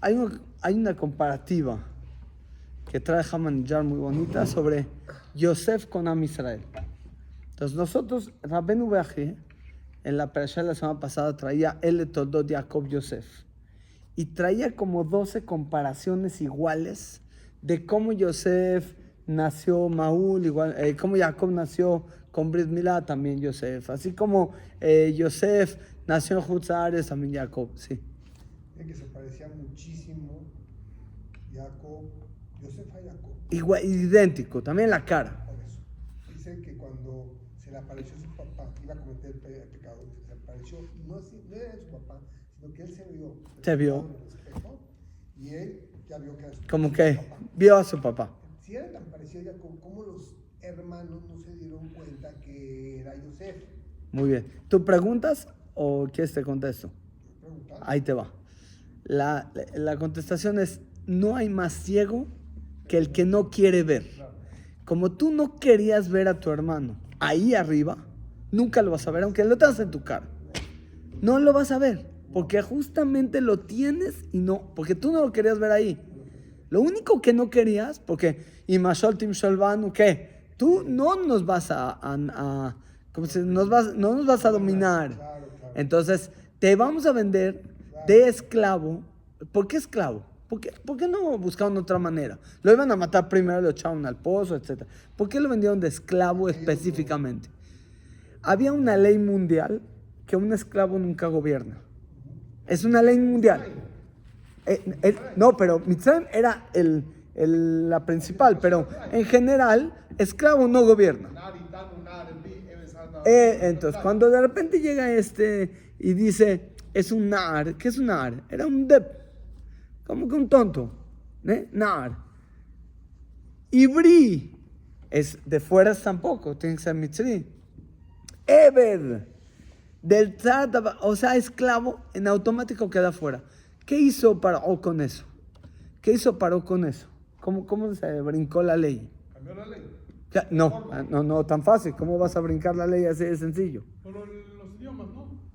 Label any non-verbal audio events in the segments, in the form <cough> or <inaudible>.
Hay, un- hay una comparativa que trae Hamanillar muy bonita sobre Yosef con Am Israel. Entonces nosotros, Rabenu Beaji, en la parasha de la semana pasada traía el Todot Jacob Yosef. Y traía como 12 comparaciones iguales de cómo Yosef nació Maúl, igual, eh, cómo Jacob nació con Brit Milá, también Yosef. Así como eh, Yosef nació en Jutzares, también Jacob, sí. Que se parecía muchísimo Jacob, Yosef a Jacob. Igual, idéntico, también la cara. Por eso. Dice que cuando se le apareció su papá, iba a cometer el pe- pecado, se le apareció, no, así- no era su papá, sino que él se vio. Se vio. espejo, Y él ya vio que era su Como que papá. vio a su papá. Si era tan parecido a Jacob, ¿cómo los hermanos no se dieron cuenta que era Yosef? Muy bien. ¿Tú preguntas o quieres te contesto? Ahí te va. La, la- contestación es, no hay más ciego que el que no quiere ver. Como tú no querías ver a tu hermano ahí arriba, nunca lo vas a ver, aunque lo tengas en tu cara. No lo vas a ver, porque justamente lo tienes y no, porque tú no lo querías ver ahí. Lo único que no querías, porque y Mashol Tim Sholvanu, ¿qué? Tú no nos vas a, a- a- ¿cómo se dice? nos vas, no nos vas a dominar. Entonces, te vamos a vender de esclavo. ¿Por qué esclavo? ¿Por qué, por qué no buscaron otra manera? Lo iban a matar primero, lo echaron al pozo, etc. ¿Por qué lo vendieron de esclavo específicamente? Había una ley mundial que un esclavo nunca gobierna. Es una ley mundial. Eh, eh, no, pero Mitzrayim era el, el- la principal, pero en general, esclavo no gobierna. Eh, entonces, cuando de repente llega este y dice, es un nar, ¿qué es un nar? Era un dep, como que un tonto, ¿eh? Nar. Ibri, es de fuera tampoco, tiene que ser mitzri. Ebed, del tzar, daba- o sea, esclavo, en automático queda fuera. ¿Qué hizo Paró con eso? ¿Qué hizo Paró con eso? ¿Cómo, cómo se brincó la ley? Cambió la ley. Ya, No, ah, no, no tan fácil. ¿Cómo vas a brincar la ley así de sencillo?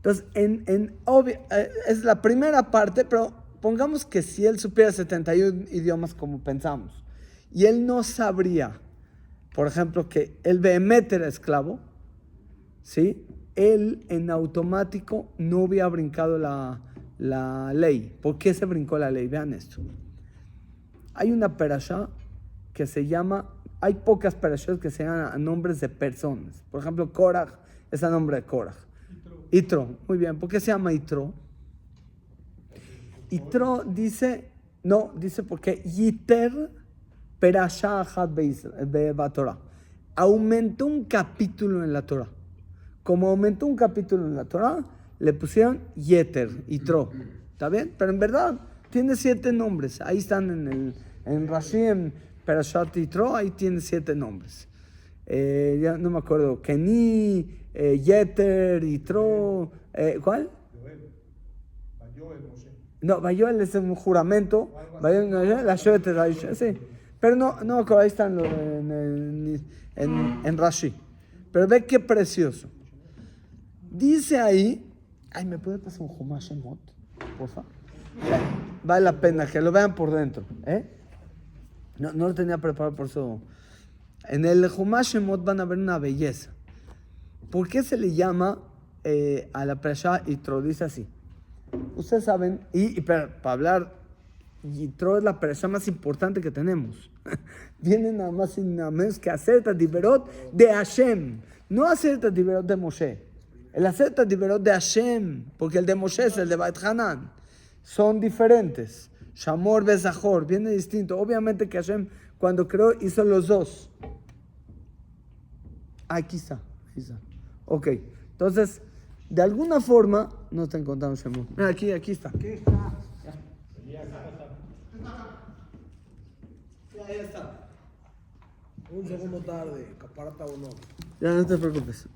Entonces, en, en obvi- eh, es la primera parte, pero pongamos que si él supiera 71 idiomas como pensamos, y él no sabría, por ejemplo, que el Behemet era esclavo, ¿sí? Él en automático no hubiera brincado la, la ley. ¿Por qué se brincó la ley? Vean esto. Hay una perashá que se llama, hay pocas perashas que se llaman a nombres de personas. Por ejemplo, Korach es a nombre de Korach. Itro, muy bien. ¿Por qué se llama Itro? Itro dice, no, dice porque Yiter Be- Batorah. Aumentó un capítulo en la Torah. Como aumentó un capítulo en la Torah, le pusieron Yeter, Itro. ¿Está bien? Pero en verdad tiene siete nombres. Ahí están en el en Rashi, en Perashat Itro, ahí tiene siete nombres. Eh, ya no me acuerdo. Keni, eh, Yeter, Itro. eh, ¿Cuál? No, Bayoel es un juramento. Bayoel, no, la Rashi, sí. Pero no, no, ahí están en, en, en, en Rashi. Pero ve qué precioso. Dice ahí. Ay, ¿me puede pasar un Humash Shemot? Por favor. Vale la pena que lo vean por dentro. ¿eh? No, no lo tenía preparado por eso. En el Humash van a ver una belleza. ¿Por qué se le llama eh, a la Prasha Itro? Dice así. Ustedes saben, y, y para, para hablar, Yitro es la persona más importante que tenemos. <laughs> Viene nada más y nada menos que hacer Tadiberot de Hashem, no hacer Tadiberot de Moshe. El hacer Tadiberot de Hashem, porque el de Moshe es el de Bait Hanan. Son diferentes. Shamor, Bezahor, viene distinto. Obviamente que Hashem, cuando creó, hizo los dos. Aquí está, aquí está. Ok, entonces, de alguna forma, no está encontrando Shemot. Mira, aquí, aquí está. ¿Qué está? Ya, ya está. Un segundo tarde, caparata o no. Ya no te preocupes.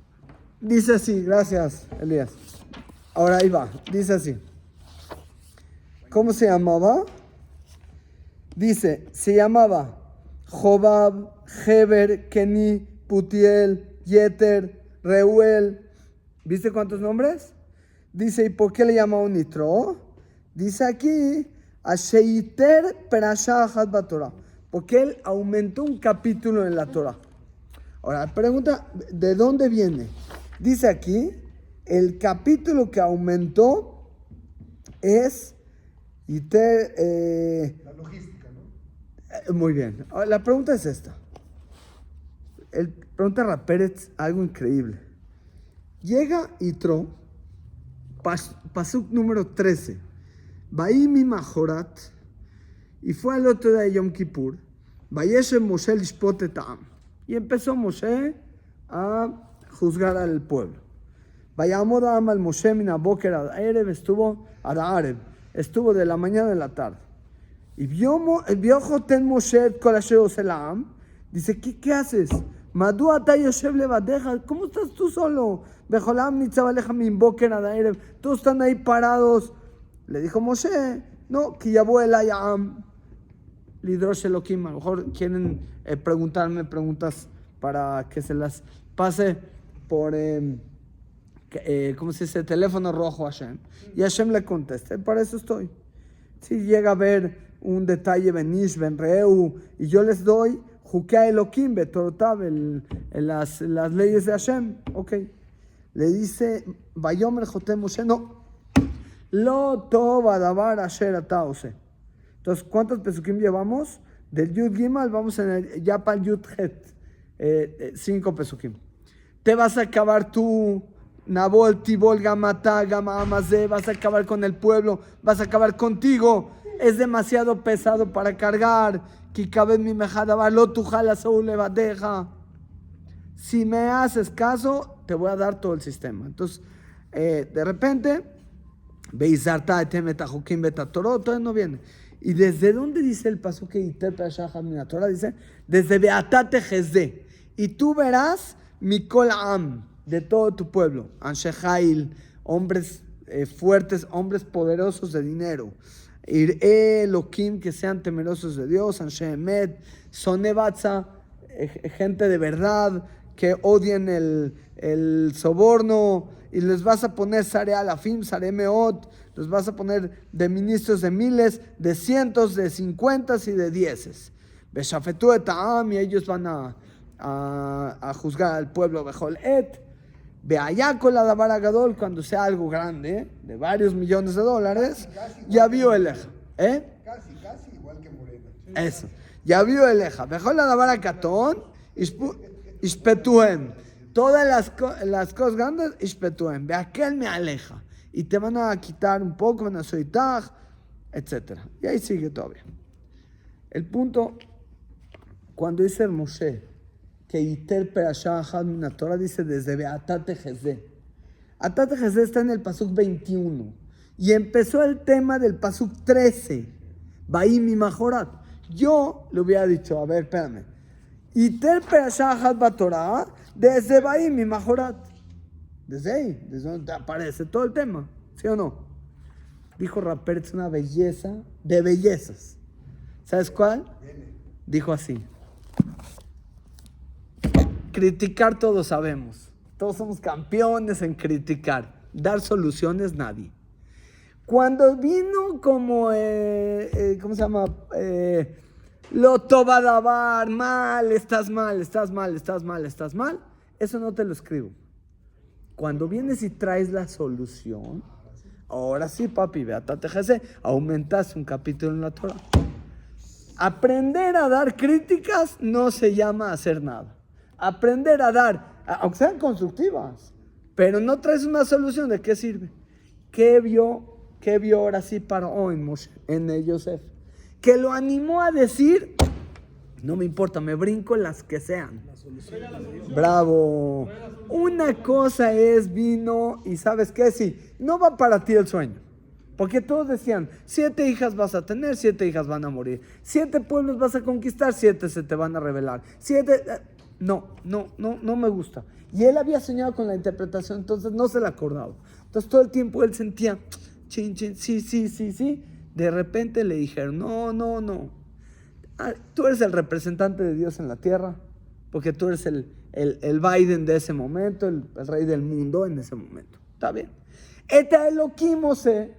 Dice así, gracias, Elías. Ahora ahí va, dice así. ¿Cómo se llamaba? Dice, se llamaba Jobab, Heber, Keni, Putiel, Yeter, Reuel. ¿Viste cuántos nombres? Dice, ¿y por qué le llamaban Nitro? Dice aquí, Asheiter Perashah Achat Batorah. Porque él aumentó un capítulo en la Torah. Ahora, pregunta, ¿de dónde viene? Dice aquí, el capítulo que aumentó es Iter, eh, La logística, ¿no? eh, muy bien. Ahora, La pregunta es esta. El, pregunta Rapérez algo increíble. Llega Itro, pas, pasuk número 13. Baimi Majorat, y fue al otro día de Yom Kippur. Vayeshe Moshe lishpot et ha'am. Y empezó Moshe a juzgar al pueblo. Vayamod Am al Moshe min aboker ad Erev, estuvo Areb, estuvo de la mañana a la tarde. Y vio, vio Joten Moshe et kol asher ose la'am. Dice, ¿qué, qué haces? ¿Cómo estás tú solo? Todos están ahí parados. Le dijo Moshe, no, que ayam. Lidrosh Elohim. A lo mejor quieren eh, preguntarme preguntas para que se las pase por, eh, eh, ¿cómo se dice? Teléfono rojo a Hashem. Y Hashem le conteste, para eso estoy. Si llega a ver un detalle Benish, Benreu, y yo les doy Jukea Elohim, Betorotab, las, las leyes de Hashem, ok. Le dice, Bayomer Jotem Moshe, no. Lo tova davar asher ataose. Entonces, ¿cuántos pesukim llevamos? Del Yud Gimal vamos en el, ya para el Yud Het. Eh, eh, cinco pesukim. Te vas a acabar tú, Nabol, Tibol, Gamata, Gama, Amazé, vas a acabar con el pueblo, vas a acabar contigo. Es demasiado pesado para cargar. Mi. Si me haces caso, te voy a dar todo el sistema. Entonces, eh, de repente, todavía no viene. ¿Y desde dónde dice el paso que Torah? Dice, desde Beatate Jezde. Y tú verás Mikol Am, de todo tu pueblo. Anshehail, hombres eh, fuertes, hombres poderosos de dinero. Iré Elohim, que sean temerosos de Dios. Anshemet, Sonebatza, eh, gente de verdad, que odien el, el soborno, y les vas a poner Sare Alafim, Sare Meot, los vas a poner de ministros de miles, de cientos, de cincuentas y de dieces. Beshafetu et y ellos van a, a, a juzgar al pueblo Bejol Et. Beayá con la Gadol, cuando sea algo grande, de varios millones de dólares, ya vio el eja. ¿Eh? Casi, casi igual que Morena. Eso. Ya vio el eja. Mejor la davara catón, ispetuen. Todas las, las cosas grandes, ispetuen. Ve aquel me aleja. Y te van a quitar un poco, van a soltar, etc. Y ahí sigue todavía. El punto, cuando dice el Moshe, que Iter Perashah Min Torah dice desde Beatate Jezé. Atate Jezé está en el Pasuk 21. Y empezó el tema del Pasuk 13. Baim Majorat. Yo le hubiera dicho, a ver, espérame. Iter Perashah Batorah desde Baim Majorat. Desde ahí, desde donde aparece todo el tema. ¿Sí o no? Dijo Rapper, es una belleza de bellezas. ¿Sabes cuál? Dijo así. Criticar todos sabemos. Todos somos campeones en criticar. Dar soluciones nadie. Cuando vino como, eh, eh, ¿cómo se llama? Eh, lo tobadabar, mal, estás mal, estás mal, estás mal, estás mal. Eso no te lo escribo. Cuando vienes y traes la solución, ahora sí, papi, ve a Tatejese, aumentaste un capítulo en la Torah. Aprender a dar críticas no se llama hacer nada. Aprender a dar, aunque sean constructivas, pero no traes una solución, ¿de qué sirve? ¿Qué vio, qué vio ahora sí para hoy Moshe, en Yosef? Que lo animó a decir, no me importa, me brinco las que sean. Bravo. Una cosa es vino y sabes qué, sí, no va para ti el sueño. Porque todos decían, siete hijas vas a tener, siete hijas van a morir. Siete pueblos vas a conquistar, siete se te van a revelar. Siete... No, no, no, no me gusta. Y él había soñado con la interpretación, entonces no se la acordaba. Entonces todo el tiempo él sentía, chin, chin, sí, sí, sí, sí. De repente le dijeron, no, no, no. Ah, Tú eres el representante de Dios en la tierra, porque tú eres el, el, el Biden de ese momento, el, rey del mundo en ese momento. Está bien. Eta Elohim Moshe,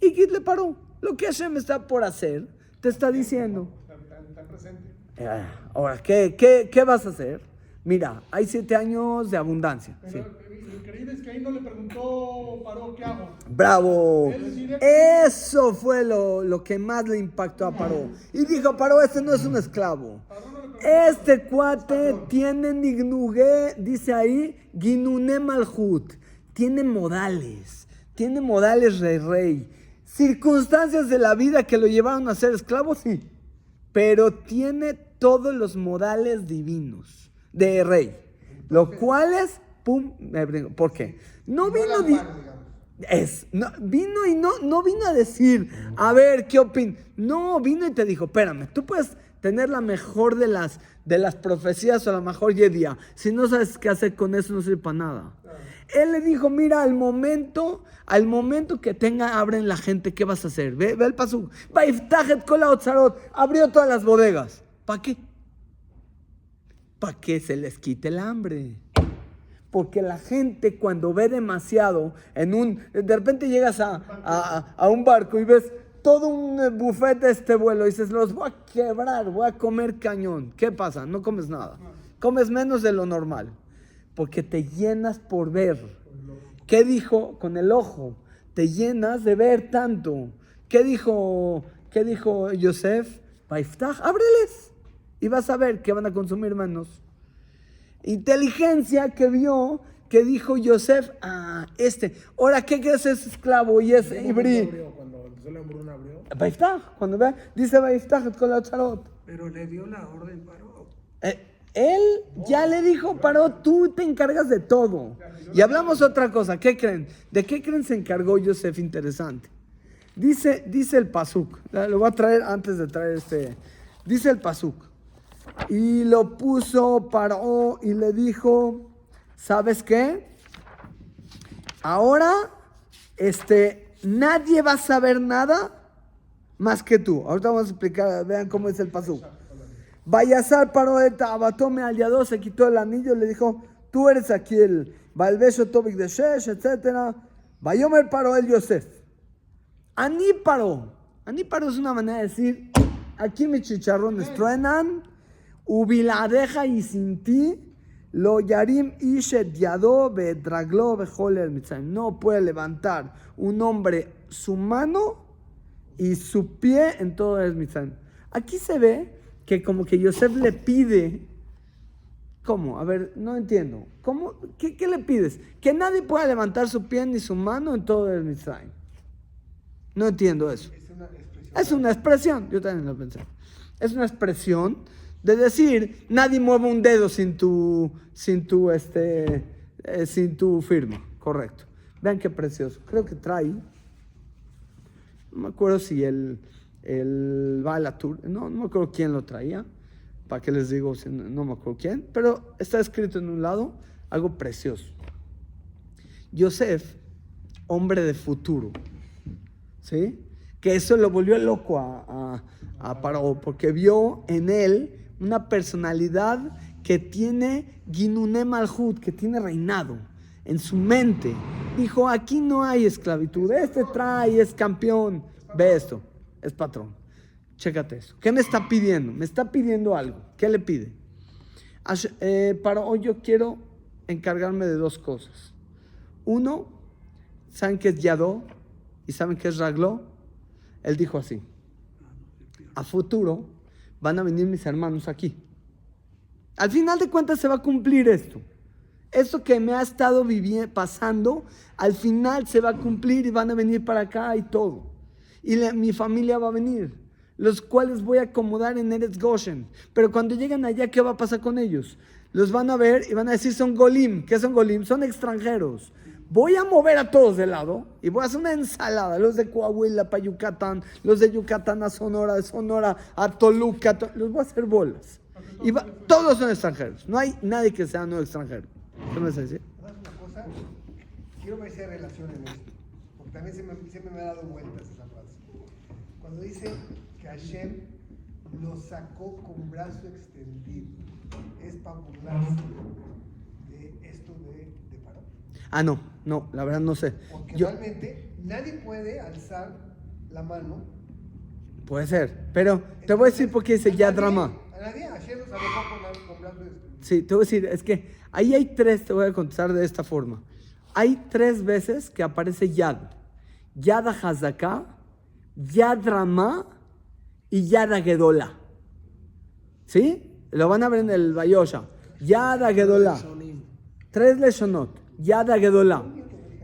y Gid le paró. Lo que Hashem está por hacer, te está diciendo. Está presente. Eh, Ahora, ¿qué, qué, qué vas a hacer? Mira, hay siete años de abundancia. Pero sí. lo increíble es que ahí no le preguntó Paró qué hago. Bravo. Eso fue lo, lo que más le impactó a Paró. Y dijo, Paró, este no es un esclavo. Este cuate tiene nignugue, dice ahí, ginune malhut. Tiene modales. Tiene modales rey rey. Circunstancias de la vida que lo llevaron a ser esclavo, sí. Pero tiene todos los modales divinos de rey. Lo cual es, pum. ¿Por qué? No No vino... la di- es, no, vino y no, no vino a decir, a ver, ¿qué opinas? No, vino y te dijo, espérame, tú puedes tener la mejor de las, de las profecías o la mejor yedia. Si no sabes qué hacer con eso, no sirve para nada. Él le dijo, mira, al momento, al momento que tenga, abren la gente, ¿qué vas a hacer? Ve, ve el paso. Kola otzarot, abrió todas las bodegas. ¿Para qué? Para que se les quite el hambre. Porque la gente cuando ve demasiado en un... De repente llegas a, a- a un barco y ves todo un buffet de este vuelo y dices, los voy a quebrar, voy a comer cañón. ¿Qué pasa? No comes nada. Comes menos de lo normal. Porque te llenas por ver. ¿Qué dijo con el ojo? Te llenas de ver tanto. ¿Qué dijo, qué dijo Yosef? Ábreles. Y vas a ver que van a consumir menos. Inteligencia que vio, que dijo Yosef, ah, este, ahora, ¿qué crees es esclavo y es ¿En qué ibrí? Cuando la hambruna abrió. Cuando ve, dice Baiftach con la charot. Pero le dio la orden, paró. Eh, él ya le dijo, paró, tú te encargas de todo. Y hablamos otra cosa, ¿qué creen? ¿De qué creen se encargó Yosef? Interesante. Dice, dice el Pasuk, lo voy a traer antes de traer este. Dice el Pasuk. Y lo puso, paró y le dijo, ¿sabes qué? Ahora, este, nadie va a saber nada más que tú. Ahorita vamos a explicar, vean cómo es el Pasuk. Vayasar paró de Tabatome al Yadó, se quitó el anillo y le dijo, tú eres aquí el Balbesho Tobik de Shesh, etc. Vayomer paró el Yosef. Aní paró. Aní paró es una manera de decir, aquí mis chicharrones truenan, ubiladeja y sin ti, lo yarim ishet yadó bedraglo. No puede levantar un hombre su mano y su pie en todo el Mitzrayim. Aquí se ve que como que Yosef le pide, ¿cómo? A ver, no entiendo. ¿Cómo? ¿Qué, qué le pides? Que nadie pueda levantar su pie ni su mano en todo el Mitzrayim. No entiendo eso. Es una expresión. Es una expresión, yo también lo pensé. Es una expresión de decir, nadie mueve un dedo sin tu, sin tu, este, eh, sin tu firma. Correcto. Vean qué precioso. Creo que trae, no me acuerdo si el, el Balatur, no, no me acuerdo quién lo traía, para qué les digo, si no, me acuerdo quién, pero está escrito en un lado algo precioso. Yosef, hombre de futuro, ¿sí? Que eso lo volvió loco a, a, a Paró, porque vio en él una personalidad que tiene Ginune Malhut, que tiene reinado en su mente. Dijo, aquí no hay esclavitud, este trae, es campeón. Ve esto, es patrón. Chécate eso. ¿Qué me está pidiendo? Me está pidiendo algo. ¿Qué le pide? Eh, Paró, yo quiero encargarme de dos cosas. Uno, ¿saben qué es Yadó? ¿Y saben qué es Ragló? Él dijo así, a futuro van a venir mis hermanos aquí. Al final de cuentas se va a cumplir esto. Esto que me ha estado pasando, al final se va a cumplir y van a venir para acá y todo. Y mi familia va a venir, los cuales voy a acomodar en Eretz Goshen. Pero cuando lleguen allá, ¿qué va a pasar con ellos? Los van a ver y van a decir, son Golim. ¿Qué son Golim? Son extranjeros. Voy a mover a todos de lado y voy a hacer una ensalada. Los de Coahuila para Yucatán, los de Yucatán a Sonora, de Sonora a Toluca. to- los voy a hacer bolas. Y va- todos son extranjeros. No hay nadie que sea no extranjero. ¿Qué me vas a decir? ¿Sabes una cosa? Quiero ver si hay relación en esto. Porque también se me, me ha dado vueltas esa frase. Cuando dice que Hashem lo sacó con brazo extendido, es para burlarse de esto de, de Paró. Ah, no, no, la verdad no sé. Porque Yo, realmente nadie puede alzar la mano. Puede ser. Pero te voy a decir por qué dice Yad Rama. A nadie, los alejó con, la- con. Sí, te voy a decir, es que ahí hay tres, te voy a contestar de esta forma. Hay tres veces que aparece Yad. Yad Hazaka, Yad Rama y Yad Gedola. ¿Sí? Lo van a ver en el Bayosha. Yad Gedola. Tres leshonot. Yad Gedola,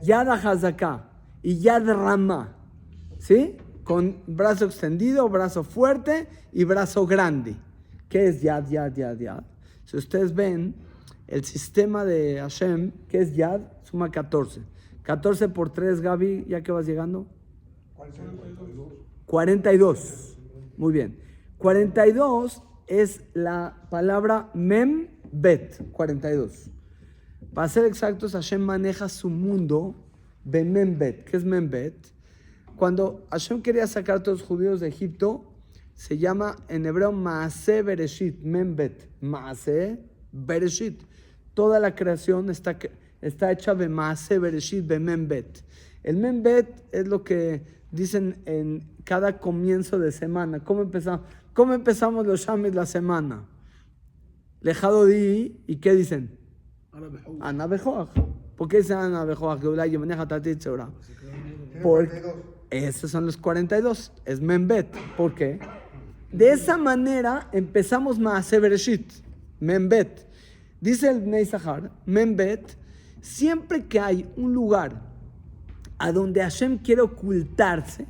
Yad Hazaka y Yad Rama. ¿Sí? Con brazo extendido, brazo fuerte y brazo grande. ¿Qué es Yad, Yad, Yad, Yad? Si ustedes ven el sistema de Hashem, que es Yad, suma 14. 14 por 3, Gaby, ¿ya que vas llegando? 42. Muy bien. 42 es la palabra mem bet. 42. Para ser exactos, Hashem maneja su mundo de Membet. ¿Qué es Membet? Cuando Hashem quería sacar a todos los judíos de Egipto, se llama en hebreo Maase Bereshit, Membet. Maase Bereshit. Toda la creación está, está hecha de Maase Bereshit, de Membet. El Membet es lo que dicen en cada comienzo de semana. ¿Cómo empezamos, cómo empezamos los Shamis la semana? Lejado di, ¿y qué dicen? Ana Bejoach. ¿Por qué dicen Ana Bejoach? Que Ulay maneja Tatit Seura. Tiene Por- 42. Esos son los 42. Es Membet. ¿Por qué? De esa manera empezamos Maase Bereshit. Membet. Dice el Bnei Sahar, Membet, siempre que hay un lugar a donde Hashem quiere ocultarse,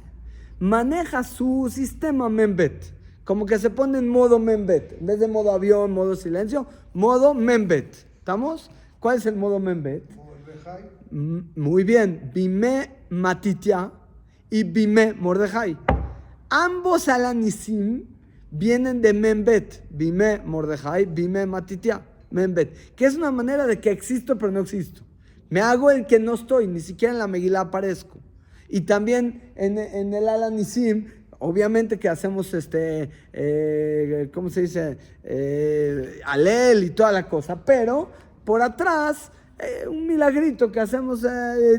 maneja su sistema Membet. Como que se pone en modo Membet. En vez de modo avión, modo silencio, modo Membet. ¿Estamos? ¿Cuál es el modo Membet? Mm, Muy bien, Bime Matitia y Bime Mordejai. Ambos alanisim vienen de Membet, Bime Mordejai, Bime Matitia, Membet, que es una manera de que existo pero no existo. Me hago el que no estoy, ni siquiera en la Megilá aparezco. Y también en, en el alanisim, obviamente que hacemos este, eh, ¿cómo se dice? Eh, alel y toda la cosa, pero por atrás eh, un milagrito que hacemos eh,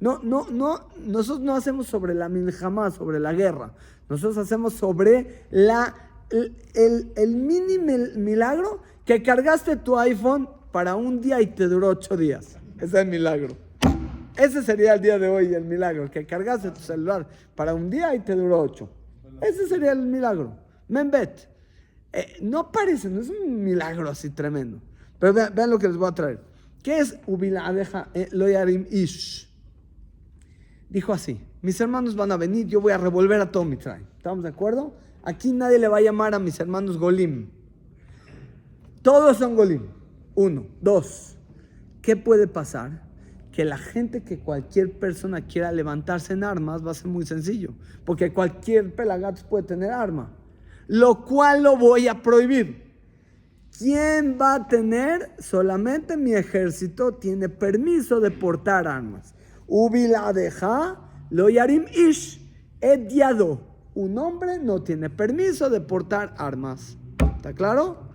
no, no, no, nosotros no hacemos sobre la milhamá, sobre la guerra. Nosotros hacemos sobre la, el, el, el mini mil- milagro que cargaste tu iPhone para un día y te duró ocho días. Ese es el milagro. Ese sería el día de hoy, el milagro, que cargaste tu celular para un día y te duró ocho. Ese sería el milagro. Membet. Eh, no parece, no es un milagro así tremendo. Pero vean, vean lo que les voy a traer. ¿Qué es Ubiladeja eh, Loyarim Ish? Dijo así, mis hermanos van a venir, yo voy a revolver a todo Mitzrayim. ¿Estamos de acuerdo? Aquí nadie le va a llamar a mis hermanos Golim. Todos son Golim. Uno. Dos. ¿Qué puede pasar? Que la gente que cualquier persona quiera levantarse en armas va a ser muy sencillo. Porque cualquier pelagatos puede tener arma. Lo cual lo voy a prohibir. ¿Quién va a tener? Solamente mi ejército tiene permiso de portar armas. Ubila deja lo yarim ish ediado. Un hombre no tiene permiso de portar armas. ¿Está claro?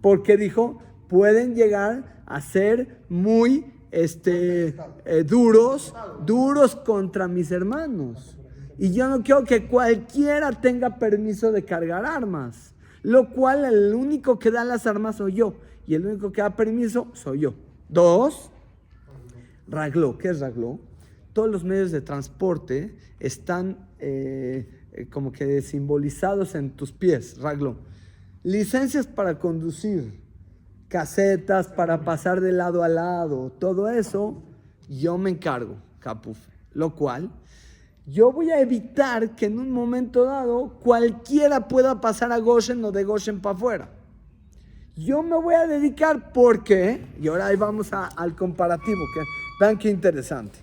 Porque dijo, pueden llegar a ser muy este, eh, duros, duros contra mis hermanos. Y yo no quiero que cualquiera tenga permiso de cargar armas. Lo cual el único que da las armas soy yo. Y el único que da permiso soy yo. Dos, Ragló. ¿Qué es Ragló? Todos los medios de transporte están eh, eh, como que simbolizados en tus pies, Ragló. Licencias para conducir, casetas para pasar de lado a lado, todo eso, yo me encargo, Capuf. Lo cual, yo voy a evitar que en un momento dado cualquiera pueda pasar a Goshen o de Goshen para afuera. Yo me voy a dedicar porque, y ahora ahí vamos al comparativo, que vean qué interesante.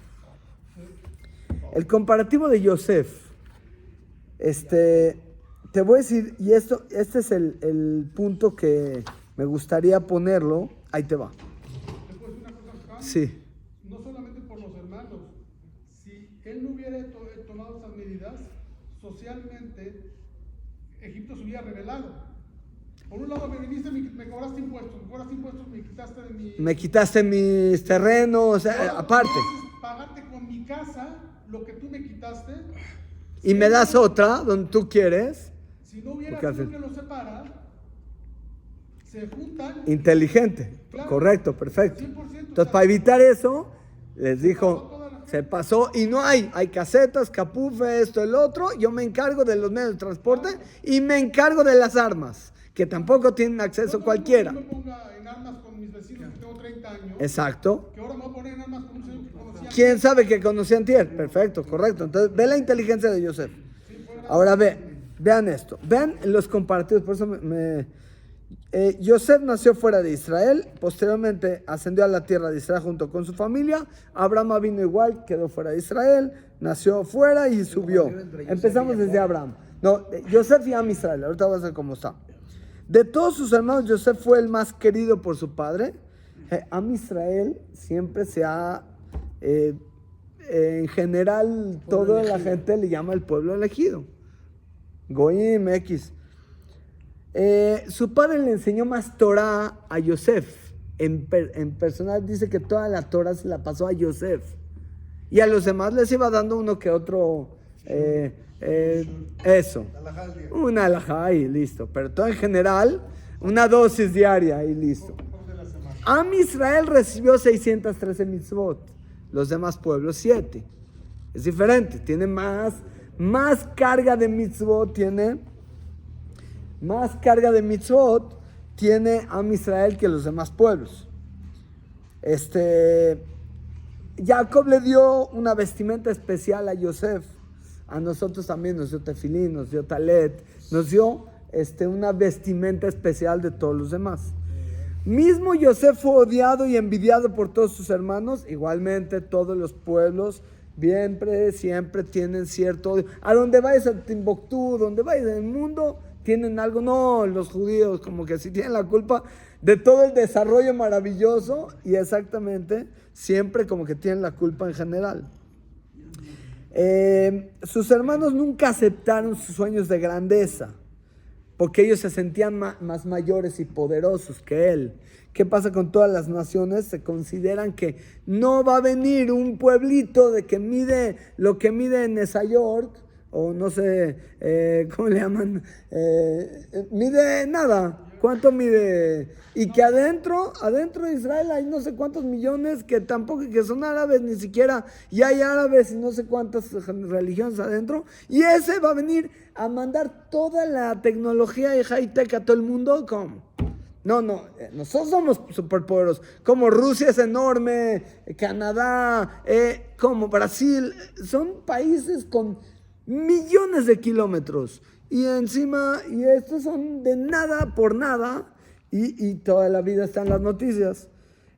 El comparativo de Yosef, este, te voy a decir, y esto, este es el punto que me gustaría ponerlo, ahí te va. Sí, No solamente por los hermanos. Si él no hubiera to- tomado esas medidas, socialmente Egipto se hubiera revelado. Por un lado me viniste, me, me cobraste impuestos, me cobraste impuestos, me quitaste de mi... me quitaste mis terrenos, eh, aparte. Pagarte con mi casa lo que tú me quitaste. Y me das otra donde tú quieres. Si no hubiera fin- que los separa, se juntan. Inteligente. Claro. Correcto, perfecto. 100%, Entonces, para evitar eso, les dijo, se pasó y no hay. Hay casetas, capufe, esto, el otro. Yo me encargo de los medios de transporte y me encargo de las armas, que tampoco tienen acceso Yo cualquiera. me ponga en armas con mis vecinos que tengo 30 años. Exacto. Que ahora me voy a poner en armas con un señor que conocía. ¿Quién sabe que conocía Antier? Perfecto, correcto. Entonces, ve la inteligencia de Joseph. Ahora ve, vean esto. Vean los comparativos. Por eso me. me- eh, Joseph nació fuera de Israel. Posteriormente ascendió a la tierra de Israel junto con su familia. Abraham vino igual, quedó fuera de Israel. Nació fuera y subió. Empezamos desde Abraham. No, eh, Joseph y Am Israel. Ahorita vamos a ver cómo está. De todos sus hermanos, Joseph fue el más querido por su padre. Eh, Am Israel siempre se ha, eh, eh, en general, toda la gente le llama el pueblo elegido. Goim X. Eh, su padre le enseñó más Torah a Yosef. En, per- personal dice que toda la Torah se la pasó a Yosef. Y a los demás les iba dando uno que otro. eh, eh, eso. Una alajá y listo. Pero todo en general, una dosis diaria y listo. Am Israel recibió 613 mitzvot. Los demás pueblos 7. Es diferente. Tiene más, más carga de mitzvot. Tiene más carga de mitzvot. Tiene Am Israel que los demás pueblos. Este. Jacob le dio una vestimenta especial a Yosef. A nosotros también nos dio tefilín, nos dio talet, nos dio este, una vestimenta especial de todos los demás. Mismo Yosef fue odiado y envidiado por todos sus hermanos. Igualmente todos los pueblos siempre, siempre tienen cierto odio. A donde vayas a Timbuktu, donde vayas en el mundo, tienen algo. No, los judíos como que sí tienen la culpa de todo el desarrollo maravilloso y exactamente siempre como que tienen la culpa en general. Eh, sus hermanos nunca aceptaron sus sueños de grandeza, porque ellos se sentían más mayores y poderosos que él. ¿Qué pasa con todas las naciones? Se consideran que no va a venir un pueblito de que mide lo que mide en Nueva York, o no sé, eh, ¿cómo le llaman? Eh, eh, mide nada. ¿Cuánto mide? Y que adentro, adentro de Israel hay no sé cuántos millones que tampoco, que son árabes ni siquiera, y hay árabes y no sé cuántas religiones adentro, y ese va a venir a mandar toda la tecnología y high-tech a todo el mundo, ¿cómo? No, no, nosotros somos superpoderosos. Como Rusia es enorme, Canadá, como Brasil, son países con millones de kilómetros. Y encima, y estos son de nada por nada, y, y toda la vida están las noticias.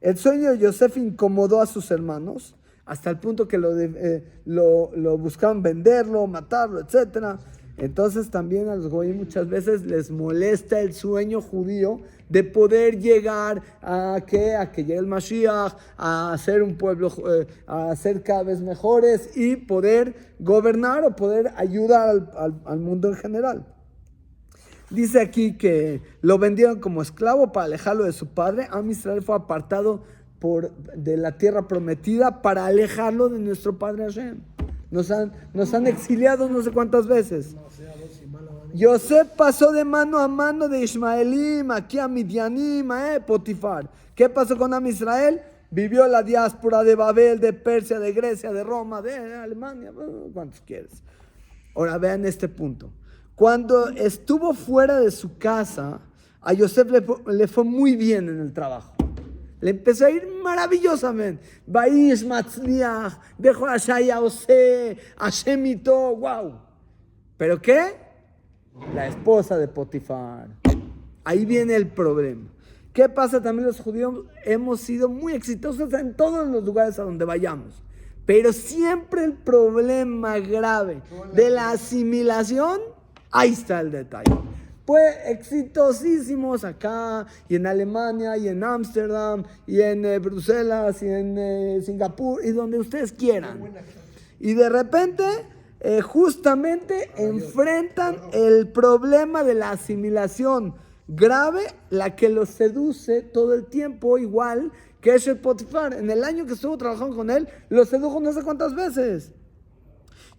El sueño de Yosef incomodó a sus hermanos hasta el punto que lo, eh, lo, lo buscaban venderlo, matarlo, etc. Entonces también a los goyim muchas veces les molesta el sueño judío de poder llegar a que, a que llegue el Mashiach, a ser un pueblo, eh, a ser cada vez mejores y poder gobernar o poder ayudar al, mundo en general. Dice aquí que lo vendieron como esclavo para alejarlo de su padre. Am Israel fue apartado por, de la tierra prometida para alejarlo de nuestro padre Hashem. Nos han, nos han exiliado no sé cuántas veces. Yosef pasó de mano a mano de Ismaelim, aquí a Midianim, eh, Potifar. ¿Qué pasó con Am Israel? Vivió la diáspora de Babel, de Persia, de Grecia, de Roma, de Alemania, bueno, cuantos quieres. Ahora vean este punto. Cuando estuvo fuera de su casa, a Yosef le, le fue muy bien en el trabajo. Le empezó a ir maravillosamente. Baish, Matzliach, dejó a Shaya Ose, a Shemito, wow. ¿Pero qué? La esposa de Potifar. Ahí viene el problema. ¿Qué pasa también los judíos? Hemos sido muy exitosos en todos los lugares a donde vayamos. Pero siempre el problema grave de la asimilación, ahí está el detalle. Pues exitosísimos acá, y en Alemania, y en Ámsterdam, y en eh, Bruselas, y en eh, Singapur, y donde ustedes quieran. Y de repente, eh, justamente enfrentan el problema de la asimilación grave, la que los seduce todo el tiempo, igual que Eshet Potifar. En el año que estuvo trabajando con él, lo sedujo no sé cuántas veces.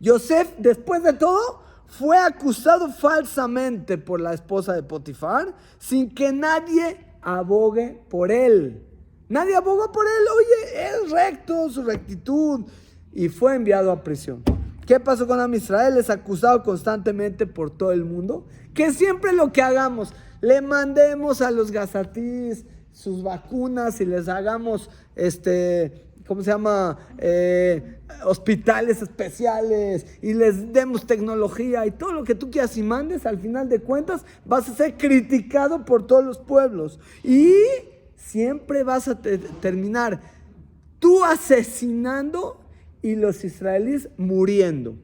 Yosef, después de todo, fue acusado falsamente por la esposa de Potifar sin que nadie abogue por él. Nadie abogó por él. Oye, es recto, su rectitud. Y fue enviado a prisión. ¿Qué pasó con Am Israel? Es acusado constantemente por todo el mundo. Que siempre lo que hagamos, le mandemos a los gazatís sus vacunas y les hagamos, este, ¿cómo se llama? Eh, hospitales especiales y les demos tecnología y todo lo que tú quieras y mandes, al final de cuentas vas a ser criticado por todos los pueblos. Y siempre vas a te- terminar tú asesinando y los israelíes muriendo.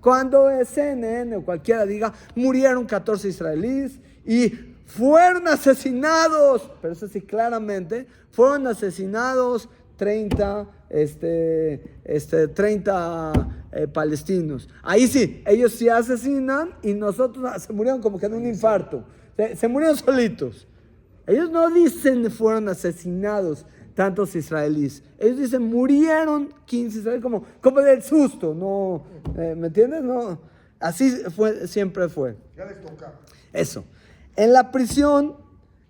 Cuando CNN o cualquiera diga, murieron 14 israelíes y fueron asesinados, pero eso sí, claramente, fueron asesinados 30, este, este, 30 eh, palestinos. Ahí sí, ellos sí asesinan y nosotros ah, se murieron como que de un infarto. Se, se murieron solitos. Ellos no dicen fueron asesinados tantos israelíes. Ellos dicen murieron 15 israelíes como, como del susto. No, eh, ¿Me entiendes? No. Así fue, siempre fue. Ya les toca. Eso. En la prisión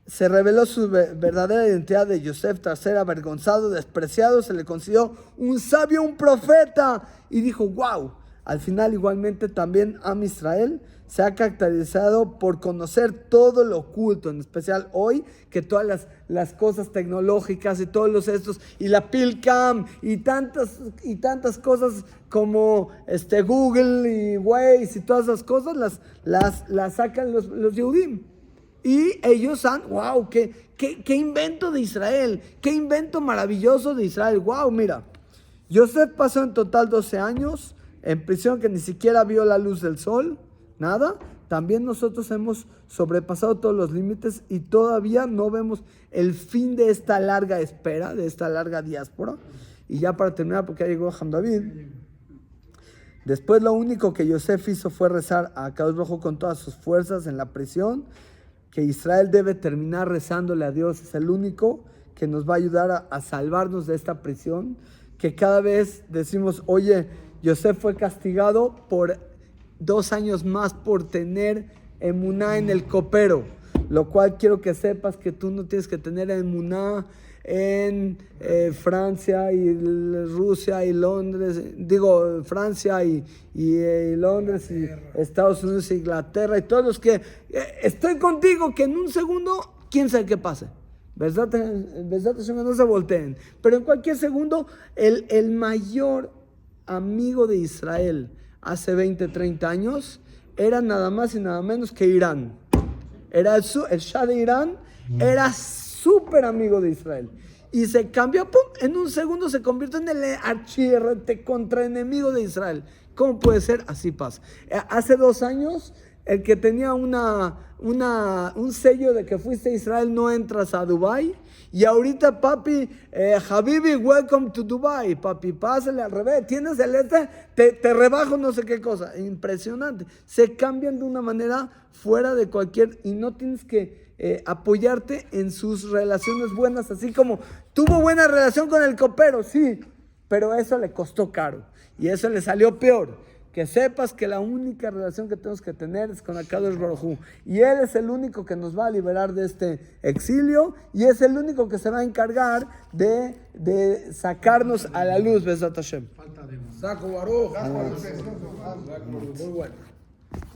se reveló su ve- verdadera identidad de Yosef tras ser avergonzado, despreciado, se le consideró un sabio, un profeta y dijo, wow. Al final igualmente también Am Israel se ha caracterizado por conocer todo lo oculto, en especial hoy que todas las, cosas tecnológicas y todos los estos y la Pilcam y tantas y tantas cosas como este Google y Waze y todas esas cosas las, las, las sacan los, los Yehudim. Y ellos han, wow, qué, qué, qué invento de Israel, qué invento maravilloso de Israel. Wow, mira, Yosef pasó en total 12 años en prisión que ni siquiera vio la luz del sol, nada. También nosotros hemos sobrepasado todos los límites y todavía no vemos el fin de esta larga espera, de esta larga diáspora. Y ya para terminar, porque ya llegó Hamdavid. Después lo único que Yosef hizo fue rezar a Kadosh Rojo con todas sus fuerzas en la prisión, que Israel debe terminar rezándole a Dios, es el único que nos va a ayudar a, salvarnos de esta prisión, que cada vez decimos, oye, Yosef fue castigado por dos años más por tener emuná en el copero, lo cual quiero que sepas que tú no tienes que tener emuná en eh, Francia y Rusia y Londres, digo Francia y, y, eh, Londres y Estados Unidos Inglaterra y todos los que eh, estoy contigo que en un segundo, quién sabe qué pase. ¿Verdad? ¿Verdad? No se volteen. Pero en cualquier segundo, el, el mayor amigo de Israel hace 20, 30 años era nada más y nada menos que Irán. Era el, el Shah de Irán, era súper amigo de Israel. Y se cambió, ¡pum! En un segundo se convirtió en el archirrete contra enemigo de Israel. ¿Cómo puede ser? Así pasa. Eh, Hace dos años, el que tenía una, una, un sello de que fuiste a Israel no entras a Dubai. Y ahorita, papi, eh, Habibi, welcome to Dubai. Papi, pásale al revés. Tienes el este, te, te rebajo no sé qué cosa. Impresionante. Se cambian de una manera fuera de cualquier. Y no tienes que eh, apoyarte en sus relaciones buenas. Así como tuvo buena relación con el copero, sí. Pero eso le costó caro. Y eso le salió peor. Que sepas que la única relación que tenemos que tener es con Akadosh Baruj Y Él es el único que nos va a liberar de este exilio y es el único que se va a encargar de, de sacarnos a la luz, Besat Hashem. Falta de. Muy bueno.